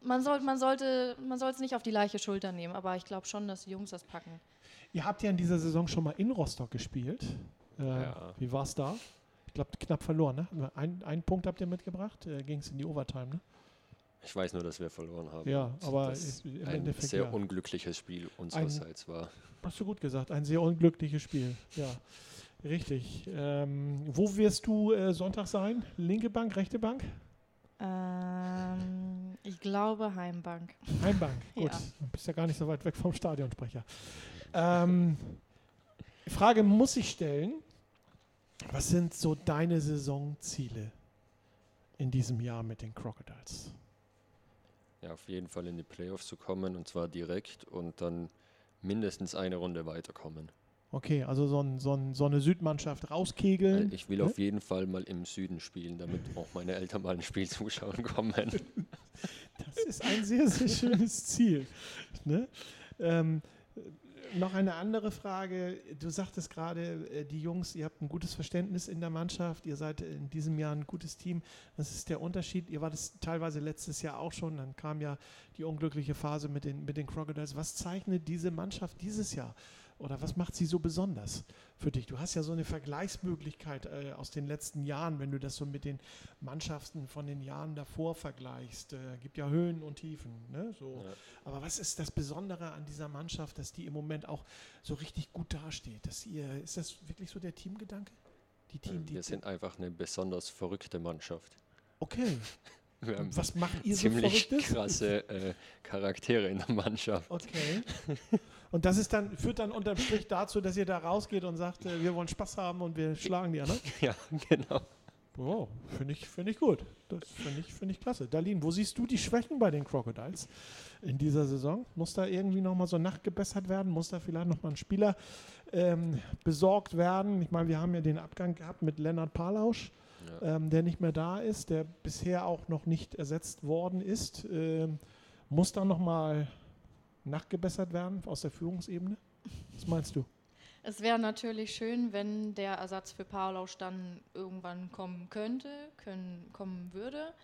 man, soll, man sollte man soll es nicht auf die leichte Schulter nehmen. Aber ich glaube schon, dass die Jungs das packen. Ihr habt ja in dieser Saison schon mal in Rostock gespielt. Äh, Ja. Wie war es da? Ich glaube, knapp verloren, ne? Ein, einen Punkt habt ihr mitgebracht, äh, ging es in die Overtime, ne? Ich weiß nur, dass wir verloren haben. Ja, aber das ist im ein Endeffekt, sehr ja. unglückliches Spiel unsererseits war. Hast du gut gesagt, ein sehr unglückliches Spiel. Ja, richtig. Ähm, wo wirst du äh, Sonntag sein? Linke Bank, rechte Bank? Ähm, ich glaube Heimbank. Heimbank, gut. Ja. Du bist ja gar nicht so weit weg vom Stadionsprecher. Ähm, Frage muss ich stellen. Was sind so deine Saisonziele in diesem Jahr mit den Crocodiles? Ja, auf jeden Fall in die Playoffs zu kommen und zwar direkt und dann mindestens eine Runde weiterkommen. Okay, also so, ein, so, ein, so eine Südmannschaft rauskegeln. Weil Ich will ne? auf jeden Fall mal im Süden spielen, damit auch meine Eltern mal ein Spiel zuschauen kommen. Das ist ein sehr, sehr schönes Ziel. Ne? Ähm, äh, noch eine andere Frage. Du sagtest gerade, äh, die Jungs, ihr habt ein gutes Verständnis in der Mannschaft. Ihr seid in diesem Jahr ein gutes Team. Das ist der Unterschied. Ihr war das teilweise letztes Jahr auch schon. Dann kam ja die unglückliche Phase mit den, mit den Crocodiles. Was zeichnet diese Mannschaft dieses Jahr? Oder was macht sie so besonders für dich? Du hast ja so eine Vergleichsmöglichkeit äh, aus den letzten Jahren, wenn du das so mit den Mannschaften von den Jahren davor vergleichst. Äh, gibt ja Höhen und Tiefen. Ne? So. Ja. Aber was ist das Besondere an dieser Mannschaft, dass die im Moment auch so richtig gut dasteht? Dass ihr, ist das wirklich so der Teamgedanke? Die Team, die, Wir sind einfach eine besonders verrückte Mannschaft. okay. Wir haben was macht ihr so ziemlich Verrücktes? krasse äh, Charaktere in der Mannschaft. Okay. Und das ist dann, führt dann unterm Strich dazu, dass ihr da rausgeht und sagt, äh, wir wollen Spaß haben und wir schlagen die anderen? Ja, genau. Wow, finde ich, find ich gut. Das finde ich, find ich klasse. Darlene, wo siehst du die Schwächen bei den Crocodiles in dieser Saison? Muss da irgendwie nochmal so nachgebessert werden? Muss da vielleicht nochmal ein Spieler ähm, besorgt werden? Ich meine, wir haben ja den Abgang gehabt mit Lennart Palausch, Ja. ähm, der nicht mehr da ist, der bisher auch noch nicht ersetzt worden ist. Ähm, muss da nochmal nachgebessert werden aus der Führungsebene? Was meinst du? Es wäre natürlich schön, wenn der Ersatz für Paulausch dann irgendwann kommen könnte, können, kommen würde.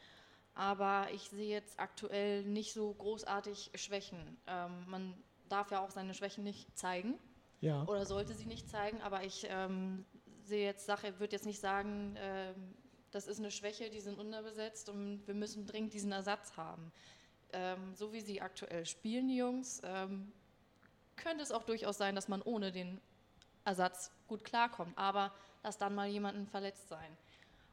Aber ich sehe jetzt aktuell nicht so großartig Schwächen. Ähm, man darf ja auch seine Schwächen nicht zeigen Ja. oder sollte sie nicht zeigen. Aber ich ähm, sehe jetzt Sache, würde jetzt nicht sagen, ähm, das ist eine Schwäche, die sind unterbesetzt und wir müssen dringend diesen Ersatz haben. Ähm, so wie sie aktuell spielen, die Jungs, ähm, könnte es auch durchaus sein, dass man ohne den Ersatz gut klarkommt. Aber lass dann mal jemanden verletzt sein.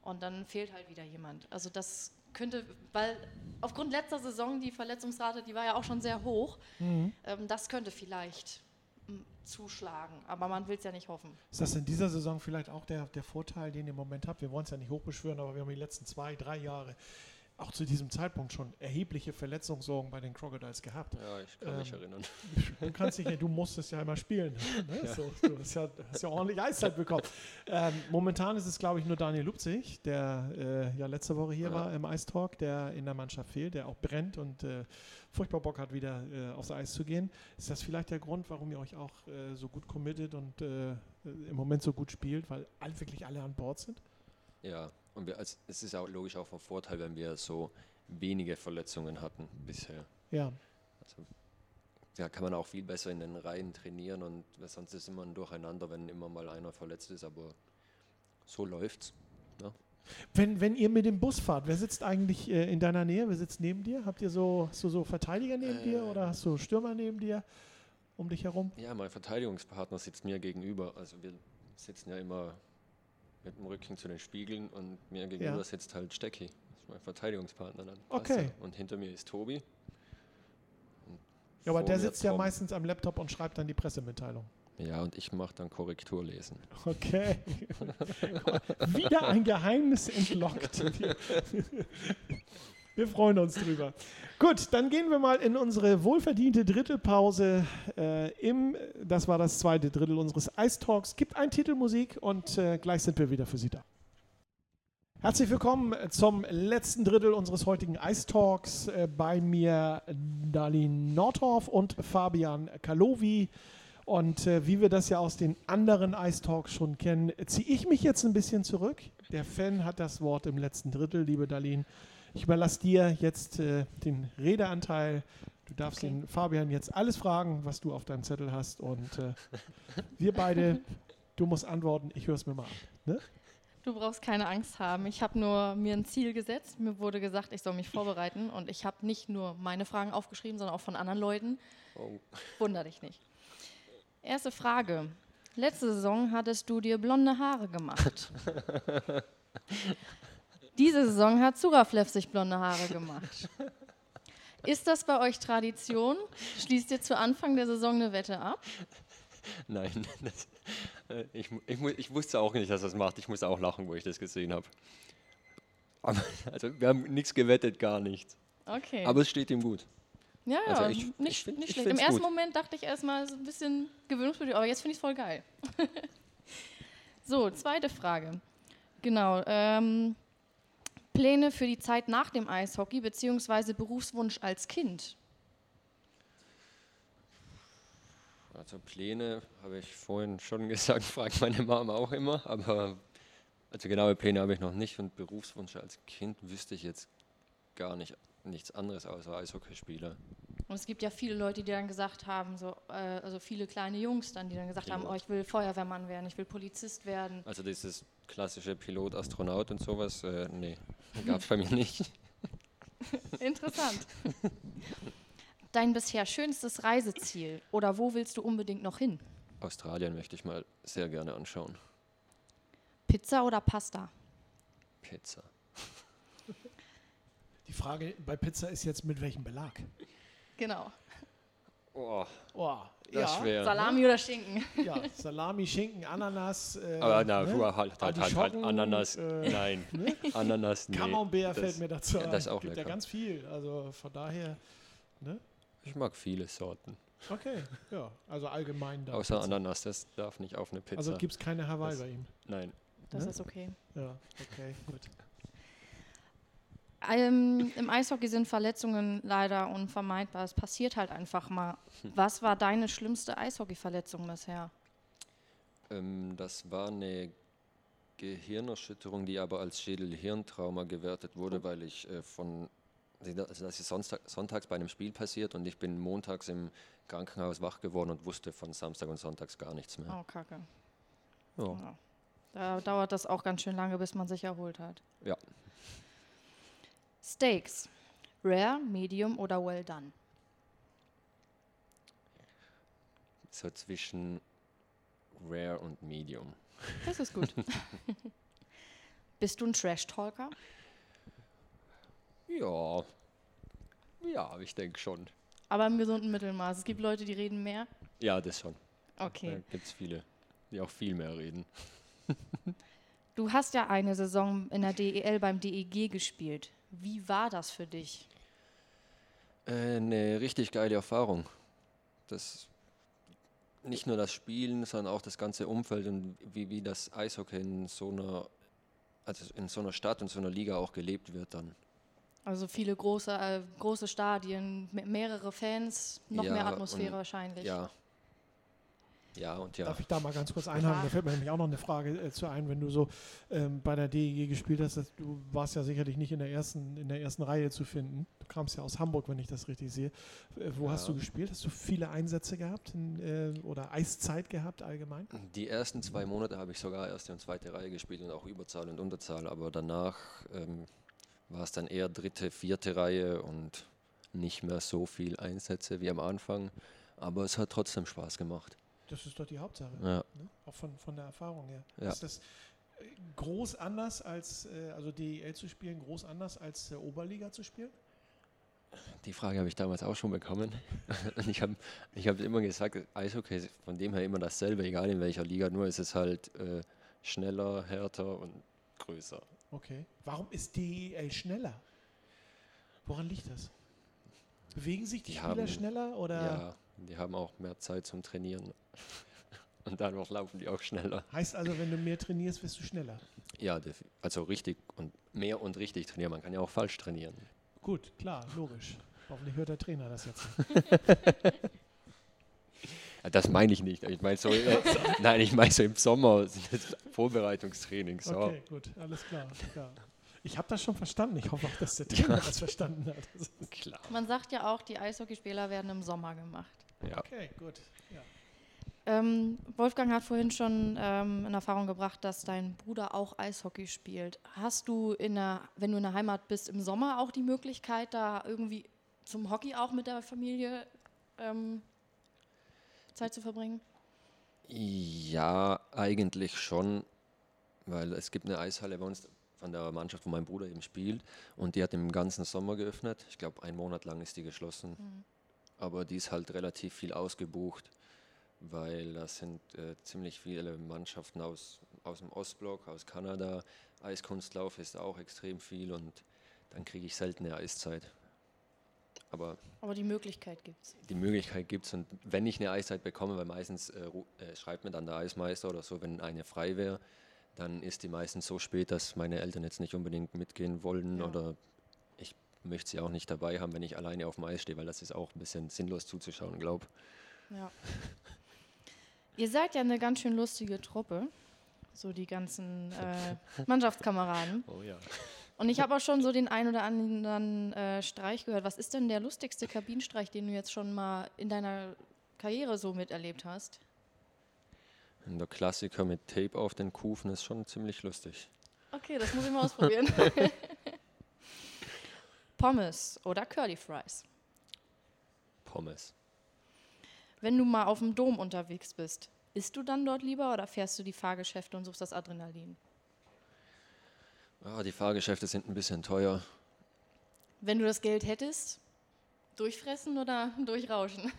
Und dann fehlt halt wieder jemand. Also das könnte, weil aufgrund letzter Saison die Verletzungsrate, die war ja auch schon sehr hoch. Mhm. Ähm, das könnte vielleicht m, zuschlagen. Aber man will es ja nicht hoffen. Ist das in dieser Saison vielleicht auch der, der Vorteil, den ihr im Moment habt? Wir wollen es ja nicht hochbeschwören, aber wir haben die letzten zwei, drei Jahre auch zu diesem Zeitpunkt schon erhebliche Verletzungssorgen bei den Crocodiles gehabt. Ja, ich kann mich Ähm, erinnern. Du kannst dich ja, du musstest ja immer spielen. Ne? Ja. So, du hast ja, hast ja ordentlich Eiszeit bekommen. Ähm, momentan ist es, glaube ich, nur Daniel Lupzig, der äh, ja letzte Woche hier Ja. war im Eistalk, der in der Mannschaft fehlt, der auch brennt und äh, furchtbar Bock hat, wieder äh, aufs Eis zu gehen. Ist das vielleicht der Grund, warum ihr euch auch äh, so gut committet und äh, im Moment so gut spielt, weil all, wirklich alle an Bord sind? Ja, und wir, als, es ist auch logisch auch von Vorteil, wenn wir so wenige Verletzungen hatten bisher. Ja. Also, ja, kann man auch viel besser in den Reihen trainieren und sonst ist immer ein Durcheinander, wenn immer mal einer verletzt ist, aber so läuft's. Wenn, wenn ihr mit dem Bus fahrt, wer sitzt eigentlich äh, in deiner Nähe? Wer sitzt neben dir? Habt ihr so, hast du so Verteidiger neben dir Äh. oder hast du Stürmer neben dir um dich herum? Ja, mein Verteidigungspartner sitzt mir gegenüber. Also wir sitzen ja immer mit dem Rücken zu den Spiegeln und mir gegenüber Ja. sitzt halt Stecki. Das ist mein Verteidigungspartner dann. Okay. Also, und hinter mir ist Tobi. Und Ja, aber der sitzt ja Tom. meistens am Laptop und schreibt dann die Pressemitteilung. Ja, und ich mache dann Korrekturlesen. Okay. Wieder ein Geheimnis entlockt. Wir freuen uns drüber. Gut, dann gehen wir mal in unsere wohlverdiente Drittelpause. Äh, im, das war das zweite Drittel unseres Ice Talks. Gibt ein Titelmusik und äh, gleich sind wir wieder für Sie da. Herzlich willkommen zum letzten Drittel unseres heutigen Ice Talks. Äh, bei mir Darlene Nordhoff und Fabian Kalowi. Und äh, wie wir das ja aus den anderen Ice Talks schon kennen, ziehe ich mich jetzt ein bisschen zurück. Der Fan hat das Wort im letzten Drittel, liebe Darlene. Ich überlasse dir jetzt äh, den Redeanteil. Du darfst Okay. den Fabian jetzt alles fragen, was du auf deinem Zettel hast. Und äh, wir beide, du musst antworten, ich höre es mir mal an. Ne? Du brauchst keine Angst haben. Ich habe nur mir ein Ziel gesetzt. Mir wurde gesagt, ich soll mich vorbereiten. Und ich habe nicht nur meine Fragen aufgeschrieben, sondern auch von anderen Leuten. Oh, Wunder dich nicht. Erste Frage. Letzte Saison hattest du dir blonde Haare gemacht. Diese Saison hat Suraflev sich blonde Haare gemacht. Ist das bei euch Tradition? Schließt ihr zu Anfang der Saison eine Wette ab? nein, das, äh, ich, ich, ich wusste auch nicht, dass das macht. Ich musste auch lachen, wo ich das gesehen habe. Also, wir haben nichts gewettet, gar nichts. Okay. Aber es steht ihm gut. ja, ja, also ich- nicht, ich find- nicht ich schlecht. Im ersten gut. Moment dachte ich erstmal, es ist ein bisschen gewöhnungsbedürftig, aber jetzt finde ich es voll geil. so, zweite Frage. Genau. Ähm, Pläne für die Zeit nach dem Eishockey beziehungsweise Berufswunsch als Kind? Also Pläne habe ich vorhin schon gesagt, fragt meine Mama auch immer, aber also genaue Pläne habe ich noch nicht und Berufswunsch als Kind wüsste ich jetzt gar nicht nichts anderes außer Eishockeyspieler. Und es gibt ja viele Leute, die dann gesagt haben, so, äh, also viele kleine Jungs dann, die dann gesagt haben, Pilot. oh, ich will Feuerwehrmann werden, ich will Polizist werden. Also dieses klassische Pilot, Astronaut und sowas, äh, nee, gab es bei mir nicht. Interessant. Dein bisher schönstes Reiseziel oder wo willst du unbedingt noch hin? Australien möchte ich mal sehr gerne anschauen. Pizza oder Pasta? Pizza. Die Frage bei Pizza ist jetzt mit welchem Belag? Genau. Oh, Oh, das ist schwer. Salami oder Schinken? Ja, Salami, Schinken, Ananas. Äh, Aber na, ne? halt, halt, halt, halt, Ananas, äh, nein. ne? Ananas, nee. Camembert das- fällt mir dazu ja, das ist auch gibt ja lecker. ganz viel. Also von daher, ne? Ich mag viele Sorten. Okay, ja, also allgemein da. Außer Pizza. Ananas, das darf nicht auf eine Pizza. Also gibt es keine Hawaii Das- bei ihm. Nein. Das Ne? ist okay. Ja, okay, gut. Ähm, Im Eishockey sind Verletzungen leider unvermeidbar. Es passiert halt einfach mal. Was war deine schlimmste Eishockey-Verletzung bisher? Ähm, das war eine Gehirnerschütterung, die aber als Schädel-Hirntrauma gewertet wurde, weil ich äh, von, also das ist Sonntag, sonntags bei einem Spiel passiert und ich bin montags im Krankenhaus wach geworden und wusste von Samstag und Sonntags gar nichts mehr. Oh, kacke. Ja. Ja. Da dauert das auch ganz schön lange, bis man sich erholt hat. Ja. Steaks. Rare, Medium oder Well Done? So zwischen Rare und Medium. Das ist gut. Bist du ein Trash-Talker? Ja. Ja, ich denke schon. Aber im gesunden Mittelmaß. Es gibt Leute, die reden mehr. Ja, das schon. Da Okay. gibt es viele, die auch viel mehr reden. Du hast ja eine Saison in der DEL beim DEG gespielt. Wie war das für dich? Äh, eine richtig geile Erfahrung. Das nicht nur das Spielen, sondern auch das ganze Umfeld und wie, wie das Eishockey in so einer, also in so einer Stadt und so einer Liga auch gelebt wird dann. Also viele große, äh, große Stadien, me- mehrere Fans, noch mehr Ja, Atmosphäre und- wahrscheinlich. Ja. Ja, und ja. Darf ich da mal ganz kurz einhaken? Da fällt mir nämlich auch noch eine Frage äh, zu ein, wenn du so ähm, bei der DEG gespielt hast. Dass, du warst ja sicherlich nicht in der ersten, in der ersten Reihe zu finden. Du kamst ja aus Hamburg, wenn ich das richtig sehe. Äh, wo hast Ja. du gespielt? Hast du viele Einsätze gehabt in, äh, oder Eiszeit gehabt allgemein? Die ersten zwei Monate habe ich sogar erste und zweite Reihe gespielt und auch Überzahl und Unterzahl, aber danach ähm, war es dann eher dritte, vierte Reihe und nicht mehr so viel Einsätze wie am Anfang. Aber es hat trotzdem Spaß gemacht. Das ist doch die Hauptsache. Ja. Ne? Auch von, von der Erfahrung her. Ja. Ist das äh, groß anders als, äh, also DEL zu spielen, groß anders als Oberliga zu spielen? Die Frage habe ich damals auch schon bekommen. Und ich habe ich hab immer gesagt, Eishockey ist von dem her immer dasselbe, egal in welcher Liga, nur ist es halt äh, schneller, härter und größer. Okay. Warum ist DEL schneller? Woran liegt das? Bewegen sich die, Die Spieler haben- schneller oder Ja, die haben auch mehr Zeit zum Trainieren. Und dadurch laufen die auch schneller. heißt also, wenn du mehr trainierst, wirst du schneller? Ja, also richtig und mehr und richtig trainieren. Man kann ja auch falsch trainieren. Gut, klar, logisch. Hoffentlich hört der Trainer das jetzt. Ja, Das meine ich nicht. Ich meine so, äh, nein, ich meine so im Sommer das Vorbereitungstraining. So. Okay, gut, alles klar. Ja. Ich habe das schon verstanden. Ich hoffe auch, dass der Trainer das verstanden hat. Also, Klar. Man sagt ja auch, die Eishockeyspieler werden im Sommer gemacht. Ja. Okay, gut. Ja. Ähm, Wolfgang hat vorhin schon ähm, in Erfahrung gebracht, dass dein Bruder auch Eishockey spielt. Hast du, in der, wenn du in der Heimat bist, im Sommer auch die Möglichkeit, da irgendwie zum Hockey auch mit der Familie ähm, Zeit zu verbringen? Ja, eigentlich schon, weil es gibt eine Eishalle bei uns von der Mannschaft, wo mein Bruder eben spielt und die hat im ganzen Sommer geöffnet. Ich glaube, einen Monat lang ist die geschlossen. Aber die ist halt relativ viel ausgebucht, weil da sind äh, ziemlich viele Mannschaften aus, aus dem Ostblock, aus Kanada. Eiskunstlauf ist auch extrem viel und dann kriege ich selten eine Eiszeit. Aber Aber die Möglichkeit gibt es. die Möglichkeit gibt es und wenn ich eine Eiszeit bekomme, weil meistens äh, äh, schreibt mir dann der Eismeister oder so, wenn eine frei wäre, dann ist die meistens so spät, dass meine Eltern jetzt nicht unbedingt mitgehen wollen Ja. oder ich möchte sie auch nicht dabei haben, wenn ich alleine auf dem Eis stehe, weil das ist auch ein bisschen sinnlos zuzuschauen, glaube Ja. Ihr seid ja eine ganz schön lustige Truppe, so die ganzen äh, Mannschaftskameraden. Oh ja. Und ich habe auch schon so den ein oder anderen äh, Streich gehört. Was ist denn der lustigste Kabinenstreich, den du jetzt schon mal in deiner Karriere so miterlebt hast? Der Klassiker mit Tape auf den Kufen ist schon ziemlich lustig. Okay, das muss ich mal ausprobieren. Pommes oder Curly Fries. Pommes. Wenn du mal auf dem Dom unterwegs bist, isst du dann dort lieber oder fährst du die Fahrgeschäfte und suchst das Adrenalin? Ja, die Fahrgeschäfte sind ein bisschen teuer. Wenn du das Geld hättest, durchfressen oder durchrauschen?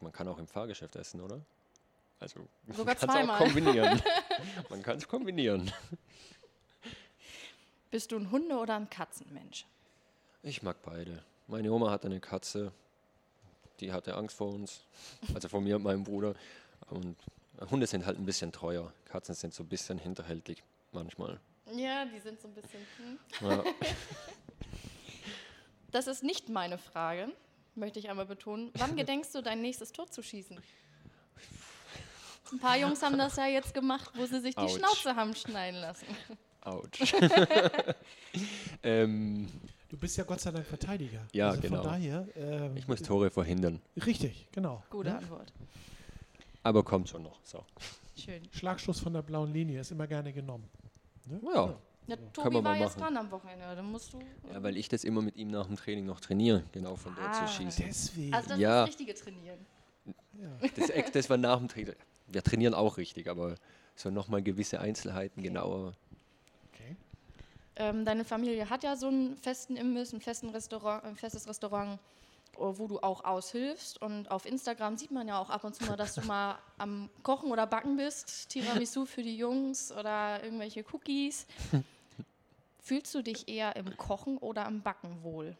Man kann auch im Fahrgeschäft essen, oder? Also man Sogar kann's zweimal. auch kombinieren. man kann es kombinieren. Bist du ein Hunde- oder ein Katzenmensch? Ich mag beide. Meine Oma hatte eine Katze, die hatte Angst vor uns, also vor mir und meinem Bruder. Und Hunde sind halt ein bisschen teuer. Katzen sind so ein bisschen hinterhältig manchmal. Ja, die sind so ein bisschen. Hm. Ja, Das ist nicht meine Frage, möchte ich einmal betonen. Wann gedenkst du, dein nächstes Tor zu schießen? Ein paar Jungs haben das ja jetzt gemacht, wo sie sich die Autsch. Schnauze haben schneiden lassen. ouch. ähm, Du bist ja Gott sei Dank Verteidiger. Ja, also genau. Von daher. ähm, ich muss Tore verhindern. Richtig, genau. Gute Ne? Antwort. Aber kommt schon noch. So. Schön. Schlagstoß von der blauen Linie ist immer gerne genommen. Ne? Ja. Ja, Können Tobi wir war mal jetzt dran am Wochenende. Dann musst du. ja, weil ich das immer mit ihm nach dem Training noch trainiere, genau von dort Ah. zu schießen. Deswegen. Also das Ja. ist das richtige Trainieren. ja. Das, das war nach dem Training. Wir trainieren auch richtig, aber so nochmal gewisse Einzelheiten genauer. Ähm, deine Familie hat ja so einen festen Imbiss, ein, festen Restaurant, ein festes Restaurant. wo du auch aushilfst. Und auf Instagram sieht man ja auch ab und zu mal, dass du mal am Kochen oder Backen bist. Tiramisu für die Jungs oder irgendwelche Cookies. Fühlst du dich eher im Kochen oder im Backen wohl?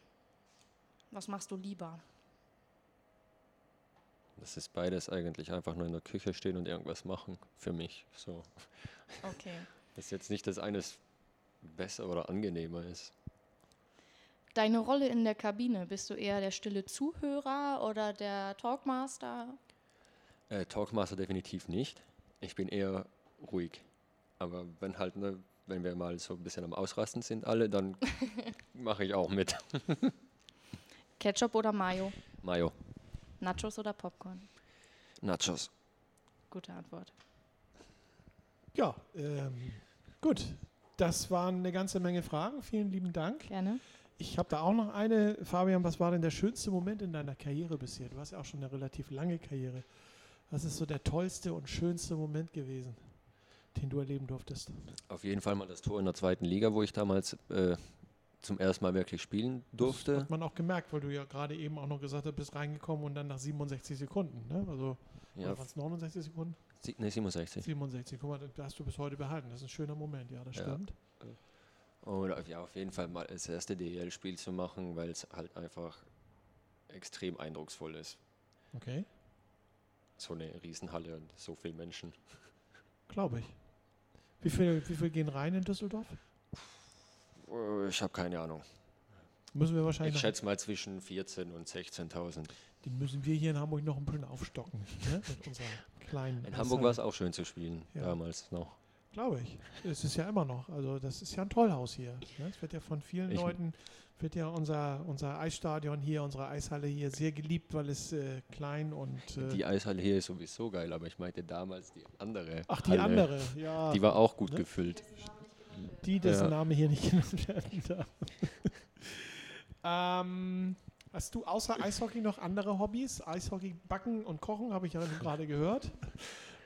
Was machst du lieber? Das ist beides eigentlich einfach nur in der Küche stehen und irgendwas machen für mich. So. Okay. Das ist jetzt nicht, dass eines besser oder angenehmer ist. Deine Rolle in der Kabine, bist du eher der stille Zuhörer oder der Talkmaster? Äh, Talkmaster definitiv nicht. Ich bin eher ruhig. Aber wenn halt, ne, wenn wir mal so ein bisschen am Ausrasten sind alle, dann mache ich auch mit. Ketchup oder Mayo? Mayo. Nachos oder Popcorn? Nachos. Gute Antwort. Ja, ähm, gut. Das waren eine ganze Menge Fragen. Vielen lieben Dank. Gerne. Ich habe da auch noch eine. Fabian, was war denn der schönste Moment in deiner Karriere bisher? Du hast ja auch schon eine relativ lange Karriere. Was ist so der tollste und schönste Moment gewesen, den du erleben durftest? Auf jeden Fall mal das Tor in der zweiten Liga, wo ich damals äh, zum ersten Mal wirklich spielen Das durfte. hat man auch gemerkt, weil du ja gerade eben auch noch gesagt hast, bist reingekommen und dann nach 67 Sekunden. Ne? Also, Ja, oder waren es 69 Sekunden? Sie- nee, 67. 67. Guck mal, das hast du bis heute behalten. Das ist ein schöner Moment, ja, das Ja. stimmt. Und auf- ja, auf jeden Fall mal das erste DEL-Spiel zu machen, weil es halt einfach extrem eindrucksvoll ist. Okay, So eine Riesenhalle und so viele Menschen. glaube ich. Wie viel, wie viel gehen rein in Düsseldorf? Äh, Ich habe keine Ahnung. Müssen wir wahrscheinlich Ich schätze mal zwischen 14.000 und 16.000. die müssen wir hier in Hamburg noch ein bisschen aufstocken. ne? Mit unserer kleinen. In Hamburg war es auch schön zu spielen, Ja. damals noch. Glaube ich. Es ist ja immer noch. Also das ist ja ein Tollhaus hier. Ne? Es wird ja von vielen Ich- Leuten, wird ja unser, unser Eisstadion hier, unsere Eishalle hier sehr geliebt, weil es äh, klein und... Äh, Die Eishalle hier ist sowieso geil, aber ich meinte damals die andere. ach, die Halle. andere. Ja, Die war auch gut Ne? gefüllt. die, dessen Ja. Name hier nicht genannt werden darf. ähm, hast du außer Eishockey noch andere Hobbys? Eishockey, Backen und Kochen, habe ich ja gerade gehört.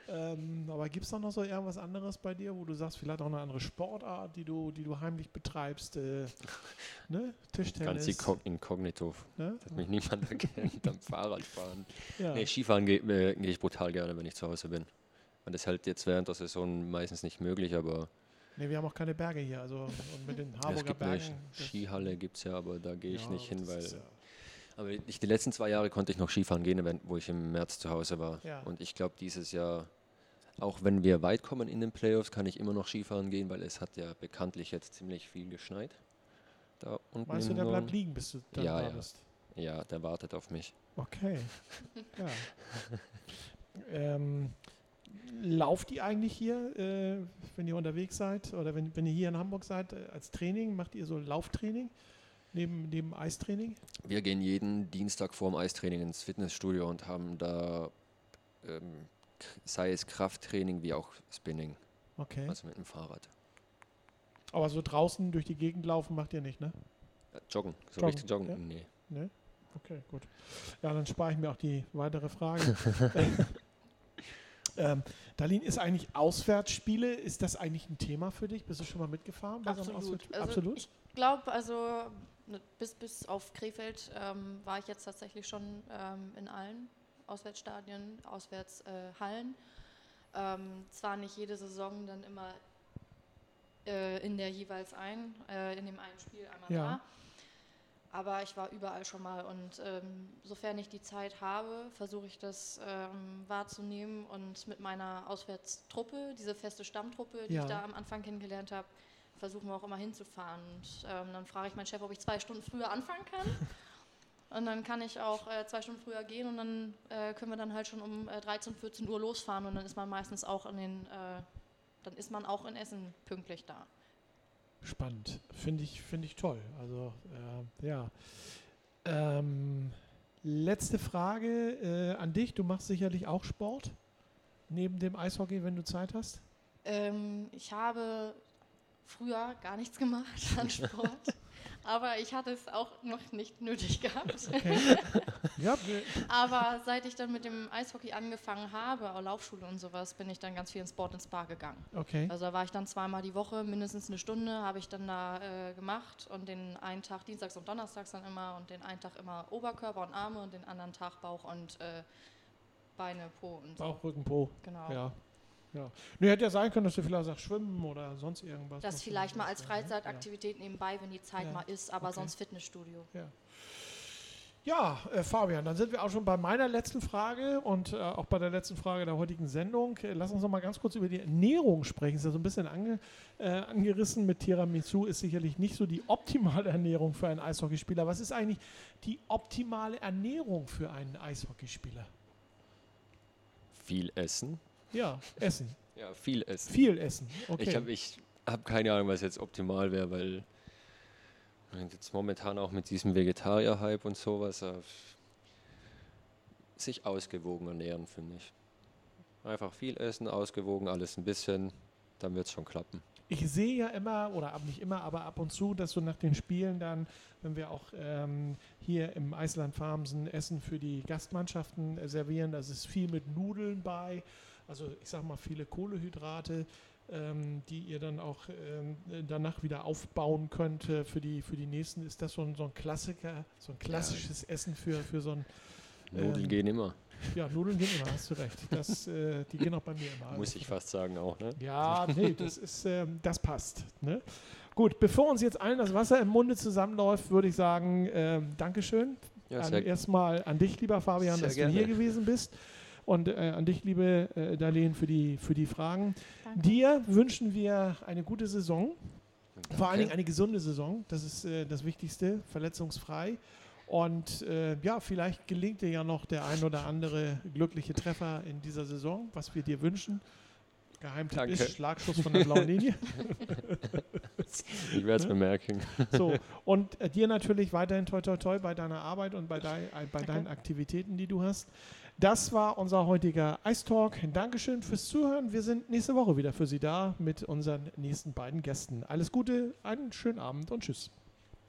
Ähm, aber gibt es noch so irgendwas anderes bei dir, wo du sagst, vielleicht auch eine andere Sportart, die du, die du heimlich betreibst? Äh, ne? Ganz Tischtennis. inko- inkognito, Ne? dass mich niemand erkennt am Fahrradfahren. Ja. Nee, Skifahren gehe äh, geh ich brutal gerne, wenn ich zu Hause bin. Und das ist halt jetzt während der Saison meistens nicht möglich, aber Nee, wir haben auch keine Berge hier. Also und mit den es Harburger gibt eine Bergen. das- Skihalle, gibt es ja, aber da gehe ich ja, nicht hin, weil. ja- Aber ich, die letzten zwei Jahre konnte ich noch Skifahren gehen, wo ich im März zu Hause war. Ja. Und ich glaube, dieses Jahr, auch wenn wir weit kommen in den Playoffs, kann ich immer noch Skifahren gehen, weil es hat ja bekanntlich jetzt ziemlich viel geschneit. Da unten Meinst du, der bleibt liegen, bis du dann Ja, da ja. bist? Ja, der wartet auf mich. Okay. ja. ähm, lauft ihr eigentlich hier, äh, wenn ihr unterwegs seid oder wenn, wenn ihr hier in Hamburg seid, äh, als Training? Macht ihr so Lauftraining neben, neben Eistraining? Wir gehen jeden Dienstag vorm Eistraining ins Fitnessstudio und haben da, ähm, sei es Krafttraining wie auch Spinning, Okay. also mit dem Fahrrad. Aber so draußen durch die Gegend laufen macht ihr nicht, ne? Äh, joggen, so Joggen, richtig joggen? ja. Nee. Ne? Okay, gut. Ja, dann spare ich mir auch die weitere Frage. ähm, Darlene, ist eigentlich Auswärtsspiele, ist das eigentlich ein Thema für dich? Bist du schon mal mitgefahren? bei so einem Absolut. Auswärts- Also Absolut? Ich glaube, also bis, bis auf Krefeld ähm, war ich jetzt tatsächlich schon ähm, in allen Auswärtsstadien, Auswärtshallen. Äh, ähm, zwar nicht jede Saison dann immer äh, in der jeweils ein, äh, in dem einen Spiel einmal Ja. da. Aber ich war überall schon mal und ähm, sofern ich die Zeit habe, versuche ich das ähm, wahrzunehmen und mit meiner Auswärtstruppe, diese feste Stammtruppe, die Ja. ich da am Anfang kennengelernt habe, versuchen wir auch immer hinzufahren. Und ähm, dann frage ich meinen Chef, ob ich zwei Stunden früher anfangen kann. Und dann kann ich auch äh, zwei Stunden früher gehen und dann äh, können wir dann halt schon um äh, 13, 14 Uhr losfahren und dann ist man meistens auch in den, äh, dann ist man auch in Essen pünktlich da. Spannend. Finde ich, finde ich toll. Also, äh, ja. Ähm, letzte Frage äh, an dich. Du machst sicherlich auch Sport neben dem Eishockey, wenn du Zeit hast. Ähm, ich habe früher gar nichts gemacht an Sport, aber ich hatte es auch noch nicht nötig gehabt. Okay. Aber seit ich dann mit dem Eishockey angefangen habe, auch Laufschule und sowas, bin ich dann ganz viel ins Sport ins Spa gegangen. okay. Also da war ich dann zweimal die Woche, mindestens eine Stunde habe ich dann da äh, gemacht und den einen Tag Dienstags und Donnerstags dann immer und den einen Tag immer Oberkörper und Arme und den anderen Tag Bauch und äh, Beine, Po und so. Bauch, Rücken, Po. Genau. Ja. Ja. Nee, hätte ja sein können, dass du vielleicht sagst, schwimmen oder sonst irgendwas. Das vielleicht mal als machst, ja, ne? Freizeitaktivität nebenbei, wenn die Zeit Ja. mal ist, aber Okay. sonst Fitnessstudio. Ja, äh, Fabian, dann sind wir auch schon bei meiner letzten Frage und äh, auch bei der letzten Frage der heutigen Sendung. Äh, lass uns noch mal ganz kurz über die Ernährung sprechen. Ist ja so ein bisschen ange, äh, angerissen mit Tiramisu, ist sicherlich nicht so die optimale Ernährung für einen Eishockeyspieler. Was ist eigentlich die optimale Ernährung für einen Eishockeyspieler? Viel essen. Ja, Essen. Ja, viel essen. Viel Essen. Okay. Ich habe ich hab keine Ahnung, was jetzt optimal wäre, weil jetzt momentan auch mit diesem Vegetarier-Hype und sowas äh, sich ausgewogen ernähren, finde ich. Einfach viel essen, ausgewogen, alles ein bisschen, dann wird es schon klappen. ich sehe ja immer, oder ab nicht immer, aber ab und zu, dass so nach den Spielen dann, wenn wir auch ähm, hier im Eisland Farmsen Essen für die Gastmannschaften servieren, da ist viel mit Nudeln bei, also ich sag mal viele Kohlehydrate, ähm, die ihr dann auch ähm, danach wieder aufbauen könnt äh, für, die, für die nächsten. Ist das so ein, so ein Klassiker, so ein klassisches Essen für, für so ein, Nudeln Ähm, gehen immer, ja, Nudeln gehen immer, hast du recht. Das, äh, die gehen auch bei mir immer. muss Also ich fast sagen auch. Ne? ja, nee, das ist, ähm, das passt. Ne? Gut, bevor uns jetzt allen das Wasser im Munde zusammenläuft, würde ich sagen, ähm, Dankeschön. Ja, an, erstmal an dich, lieber Fabian, dass gerne. du hier gewesen bist. Und äh, an dich, liebe äh, Darlene, für die, für die Fragen. Danke. Dir wünschen wir eine gute Saison, vor allen Danke. Dingen eine gesunde Saison. Das ist äh, das Wichtigste, verletzungsfrei. Und äh, ja, vielleicht gelingt dir ja noch der ein oder andere glückliche Treffer in dieser Saison, was wir dir wünschen. Geheimtipp Danke. ist Schlagschuss von der blauen Linie. ich werde es ne? bemerken. So, und äh, dir natürlich weiterhin toi toi toi bei deiner Arbeit und bei, dei, äh, bei Danke. deinen Aktivitäten, die du hast. Das war unser heutiger Ice Talk. Dankeschön fürs Zuhören. Wir sind nächste Woche wieder für Sie da mit unseren nächsten beiden Gästen. Alles Gute, einen schönen Abend und tschüss.